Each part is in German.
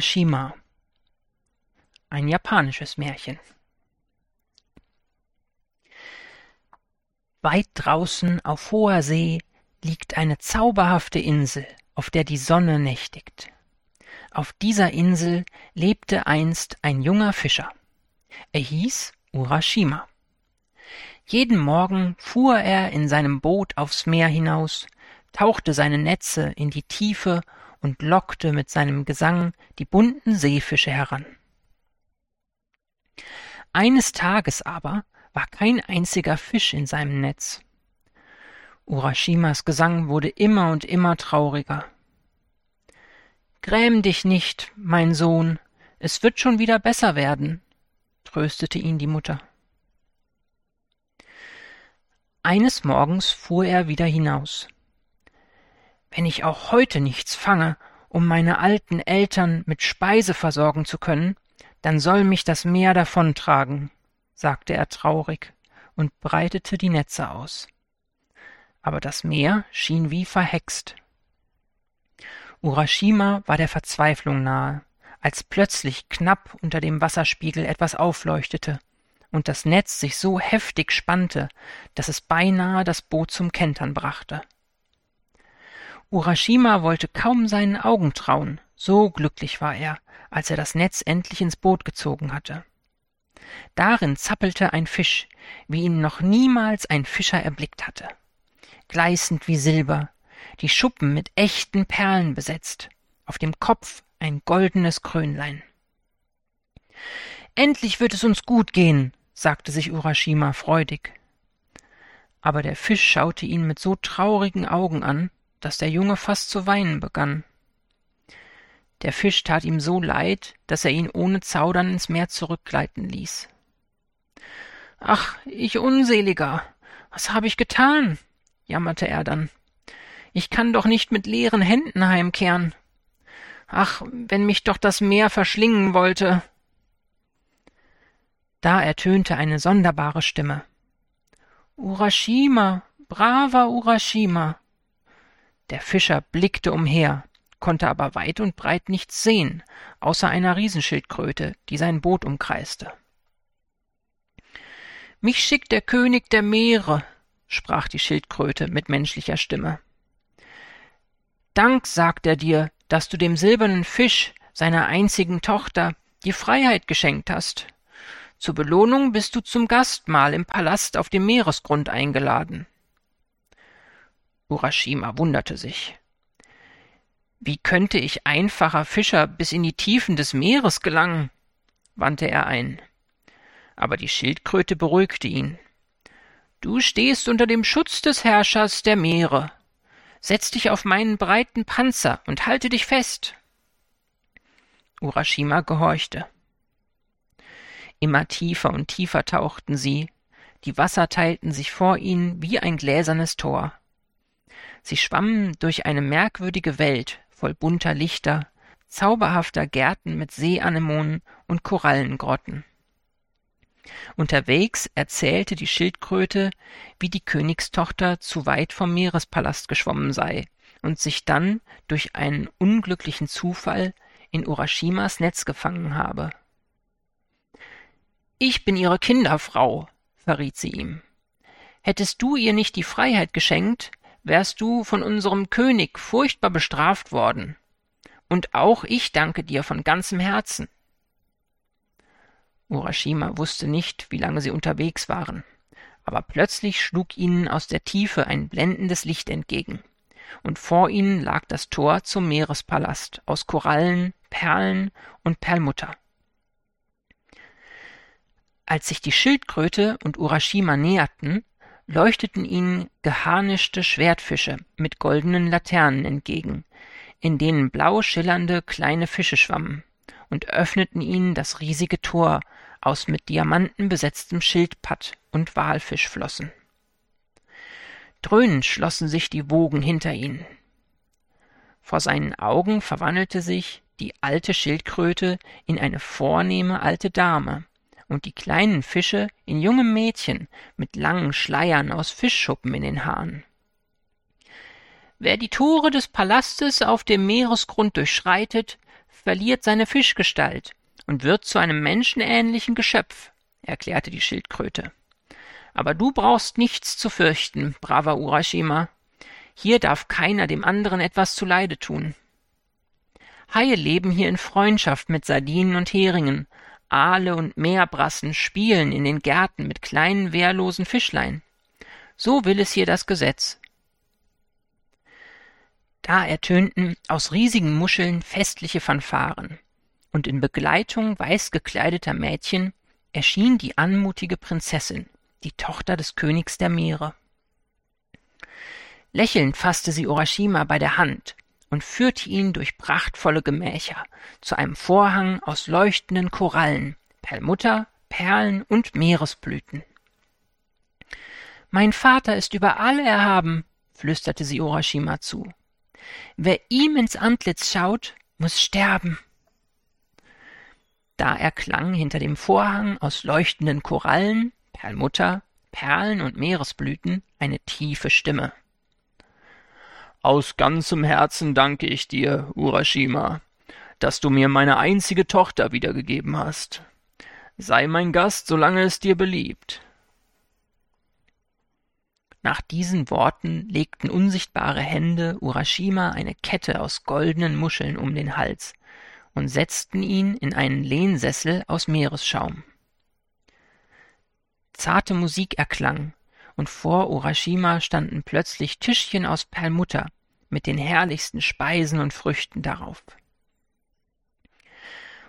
Urashima Ein japanisches Märchen Weit draußen auf hoher See liegt eine zauberhafte Insel, auf der die Sonne nächtigt. Auf dieser Insel lebte einst ein junger Fischer. Er hieß Urashima. Jeden Morgen fuhr er in seinem Boot aufs Meer hinaus, tauchte seine Netze in die Tiefe und lockte mit seinem Gesang die bunten Seefische heran. Eines Tages aber war kein einziger Fisch in seinem Netz. Urashimas Gesang wurde immer und immer trauriger. Gräm dich nicht, mein Sohn, es wird schon wieder besser werden, tröstete ihn die Mutter. Eines Morgens fuhr er wieder hinaus. Wenn ich auch heute nichts fange, um meine alten Eltern mit Speise versorgen zu können, dann soll mich das Meer davontragen, sagte er traurig und breitete die Netze aus. Aber das Meer schien wie verhext. Urashima war der Verzweiflung nahe, als plötzlich knapp unter dem Wasserspiegel etwas aufleuchtete und das Netz sich so heftig spannte, dass es beinahe das Boot zum Kentern brachte. Urashima wollte kaum seinen Augen trauen, so glücklich war er, als er das Netz endlich ins Boot gezogen hatte. Darin zappelte ein Fisch, wie ihn noch niemals ein Fischer erblickt hatte. Gleißend wie Silber, die Schuppen mit echten Perlen besetzt, auf dem Kopf ein goldenes Krönlein. Endlich wird es uns gut gehen, sagte sich Urashima freudig. Aber der Fisch schaute ihn mit so traurigen Augen an, dass der Junge fast zu weinen begann. Der Fisch tat ihm so leid, dass er ihn ohne Zaudern ins Meer zurückgleiten ließ. Ach, ich Unseliger, was habe ich getan? jammerte er dann. Ich kann doch nicht mit leeren Händen heimkehren. Ach, wenn mich doch das Meer verschlingen wollte. Da ertönte eine sonderbare Stimme. Urashima, braver Urashima. Der Fischer blickte umher, konnte aber weit und breit nichts sehen, außer einer Riesenschildkröte, die sein Boot umkreiste. Mich schickt der König der Meere, sprach die Schildkröte mit menschlicher Stimme. Dank sagt er dir, dass du dem silbernen Fisch, seiner einzigen Tochter, die Freiheit geschenkt hast. Zur Belohnung bist du zum Gastmahl im Palast auf dem Meeresgrund eingeladen. Urashima wunderte sich. Wie könnte ich einfacher Fischer bis in die Tiefen des Meeres gelangen? wandte er ein. Aber die Schildkröte beruhigte ihn. Du stehst unter dem Schutz des Herrschers der Meere. Setz dich auf meinen breiten Panzer und halte dich fest. Urashima gehorchte. Immer tiefer und tiefer tauchten sie, die Wasser teilten sich vor ihnen wie ein gläsernes Tor. Sie schwammen durch eine merkwürdige Welt voll bunter Lichter, zauberhafter Gärten mit Seeanemonen und Korallengrotten. Unterwegs erzählte die Schildkröte, wie die Königstochter zu weit vom Meerespalast geschwommen sei und sich dann durch einen unglücklichen Zufall in Urashimas Netz gefangen habe. Ich bin ihre Kinderfrau, verriet sie ihm. Hättest du ihr nicht die Freiheit geschenkt, wärst du von unserem König furchtbar bestraft worden. Und auch ich danke dir von ganzem Herzen. Urashima wusste nicht, wie lange sie unterwegs waren, aber plötzlich schlug ihnen aus der Tiefe ein blendendes Licht entgegen, und vor ihnen lag das Tor zum Meerespalast aus Korallen, Perlen und Perlmutter. Als sich die Schildkröte und Urashima näherten, leuchteten ihnen geharnischte Schwertfische mit goldenen Laternen entgegen, in denen blau schillernde kleine Fische schwammen, und öffneten ihnen das riesige Tor aus mit Diamanten besetztem Schildpatt und Walfischflossen. Dröhnend schlossen sich die Wogen hinter ihnen. Vor seinen Augen verwandelte sich die alte Schildkröte in eine vornehme alte Dame, und die kleinen Fische in junge Mädchen mit langen Schleiern aus Fischschuppen in den Haaren. Wer die Tore des Palastes auf dem Meeresgrund durchschreitet, verliert seine Fischgestalt und wird zu einem menschenähnlichen Geschöpf, erklärte die Schildkröte. Aber du brauchst nichts zu fürchten, braver Urashima. Hier darf keiner dem anderen etwas zuleide tun. Haie leben hier in Freundschaft mit Sardinen und Heringen, Aale und Meerbrassen spielen in den Gärten mit kleinen wehrlosen Fischlein. So will es hier das Gesetz. Da ertönten aus riesigen Muscheln festliche Fanfaren, und in Begleitung weiß gekleideter Mädchen erschien die anmutige Prinzessin, die Tochter des Königs der Meere. Lächelnd fasste sie Urashima bei der Hand und führte ihn durch prachtvolle Gemächer zu einem Vorhang aus leuchtenden Korallen, Perlmutter, Perlen und Meeresblüten. Mein Vater ist über alle erhaben, flüsterte sie Urashima zu. Wer ihm ins Antlitz schaut, muss sterben. Da erklang hinter dem Vorhang aus leuchtenden Korallen, Perlmutter, Perlen und Meeresblüten eine tiefe Stimme. Aus ganzem Herzen danke ich dir, Urashima, dass du mir meine einzige Tochter wiedergegeben hast. Sei mein Gast, solange es dir beliebt. Nach diesen Worten legten unsichtbare Hände Urashima eine Kette aus goldenen Muscheln um den Hals und setzten ihn in einen Lehnsessel aus Meeresschaum. Zarte Musik erklang, und vor Urashima standen plötzlich Tischchen aus Perlmutter mit den herrlichsten Speisen und Früchten darauf.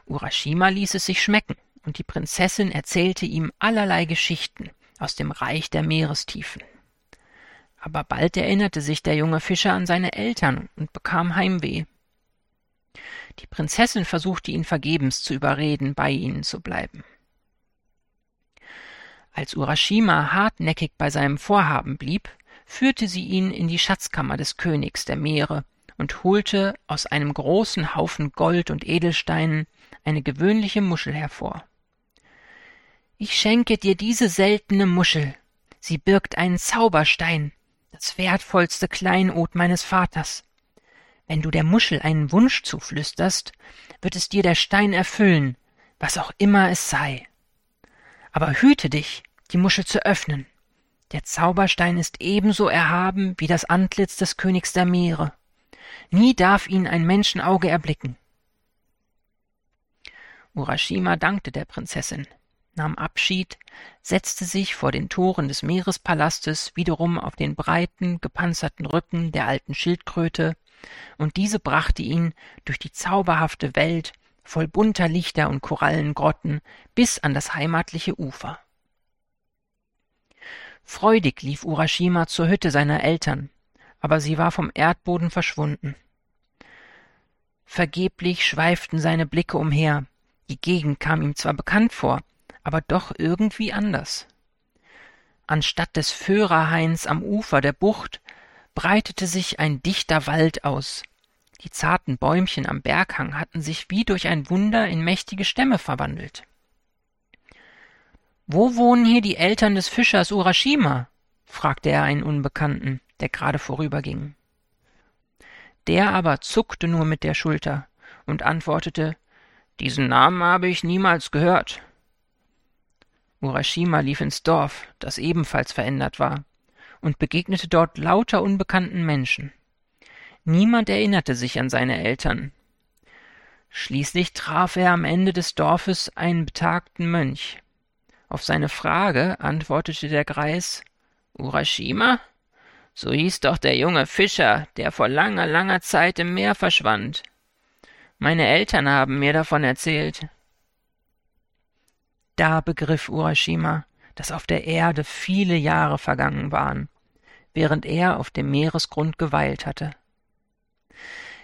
Urashima ließ es sich schmecken, und die Prinzessin erzählte ihm allerlei Geschichten aus dem Reich der Meerestiefen. Aber bald erinnerte sich der junge Fischer an seine Eltern und bekam Heimweh. Die Prinzessin versuchte ihn vergebens zu überreden, bei ihnen zu bleiben. Als Urashima hartnäckig bei seinem Vorhaben blieb, führte sie ihn in die Schatzkammer des Königs der Meere und holte aus einem großen Haufen Gold und Edelsteinen eine gewöhnliche Muschel hervor. Ich schenke dir diese seltene Muschel. Sie birgt einen Zauberstein, das wertvollste Kleinod meines Vaters. Wenn du der Muschel einen Wunsch zuflüsterst, wird es dir der Stein erfüllen, was auch immer es sei aber hüte dich, die Muschel zu öffnen. Der Zauberstein ist ebenso erhaben wie das Antlitz des Königs der Meere. Nie darf ihn ein Menschenauge erblicken. Urashima dankte der Prinzessin, nahm Abschied, setzte sich vor den Toren des Meerespalastes wiederum auf den breiten, gepanzerten Rücken der alten Schildkröte, und diese brachte ihn durch die zauberhafte Welt voll bunter Lichter und Korallengrotten bis an das heimatliche Ufer. Freudig lief Urashima zur Hütte seiner Eltern, aber sie war vom Erdboden verschwunden. Vergeblich schweiften seine Blicke umher, die Gegend kam ihm zwar bekannt vor, aber doch irgendwie anders. Anstatt des Föhrerhains am Ufer der Bucht breitete sich ein dichter Wald aus, die zarten Bäumchen am Berghang hatten sich wie durch ein Wunder in mächtige Stämme verwandelt. Wo wohnen hier die Eltern des Fischers Urashima? fragte er einen Unbekannten, der gerade vorüberging. Der aber zuckte nur mit der Schulter und antwortete Diesen Namen habe ich niemals gehört. Urashima lief ins Dorf, das ebenfalls verändert war, und begegnete dort lauter unbekannten Menschen. Niemand erinnerte sich an seine Eltern. Schließlich traf er am Ende des Dorfes einen betagten Mönch. Auf seine Frage antwortete der Greis Urashima? So hieß doch der junge Fischer, der vor langer, langer Zeit im Meer verschwand. Meine Eltern haben mir davon erzählt. Da begriff Urashima, dass auf der Erde viele Jahre vergangen waren, während er auf dem Meeresgrund geweilt hatte.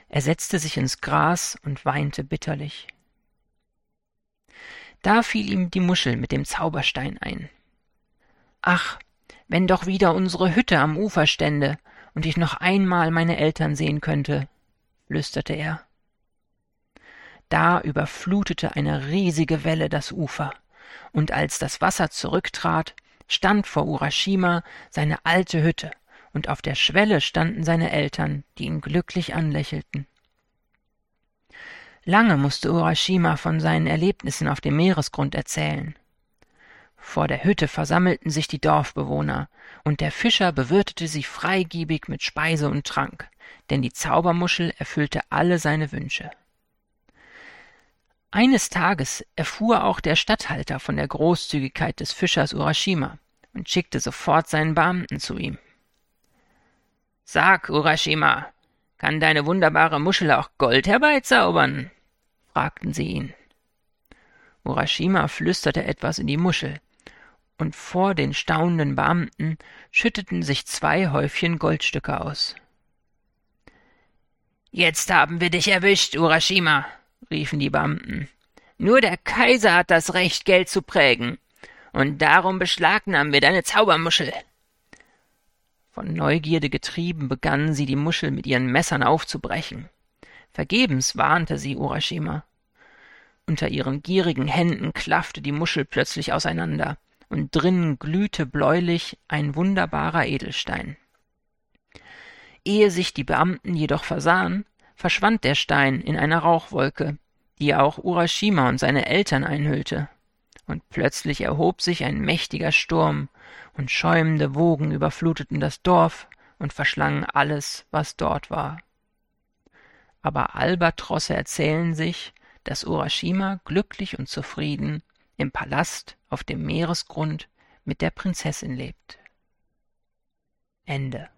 Er setzte sich ins Gras und weinte bitterlich. Da fiel ihm die Muschel mit dem Zauberstein ein. Ach, wenn doch wieder unsere Hütte am Ufer stände und ich noch einmal meine Eltern sehen könnte, flüsterte er. Da überflutete eine riesige Welle das Ufer, und als das Wasser zurücktrat, stand vor Urashima seine alte Hütte und auf der Schwelle standen seine Eltern, die ihn glücklich anlächelten. Lange musste Urashima von seinen Erlebnissen auf dem Meeresgrund erzählen. Vor der Hütte versammelten sich die Dorfbewohner, und der Fischer bewirtete sie freigebig mit Speise und Trank, denn die Zaubermuschel erfüllte alle seine Wünsche. Eines Tages erfuhr auch der Statthalter von der Großzügigkeit des Fischers Urashima und schickte sofort seinen Beamten zu ihm. Sag, Urashima, kann deine wunderbare Muschel auch Gold herbeizaubern? fragten sie ihn. Urashima flüsterte etwas in die Muschel, und vor den staunenden Beamten schütteten sich zwei Häufchen Goldstücke aus. Jetzt haben wir dich erwischt, Urashima, riefen die Beamten. Nur der Kaiser hat das Recht, Geld zu prägen, und darum beschlagnahmen wir deine Zaubermuschel. Von Neugierde getrieben begannen sie, die Muschel mit ihren Messern aufzubrechen. Vergebens warnte sie Urashima. Unter ihren gierigen Händen klaffte die Muschel plötzlich auseinander, und drinnen glühte bläulich ein wunderbarer Edelstein. Ehe sich die Beamten jedoch versahen, verschwand der Stein in einer Rauchwolke, die auch Urashima und seine Eltern einhüllte. Und plötzlich erhob sich ein mächtiger Sturm, und schäumende Wogen überfluteten das Dorf und verschlangen alles, was dort war. Aber Albatrosse erzählen sich, dass Urashima glücklich und zufrieden im Palast auf dem Meeresgrund mit der Prinzessin lebt. Ende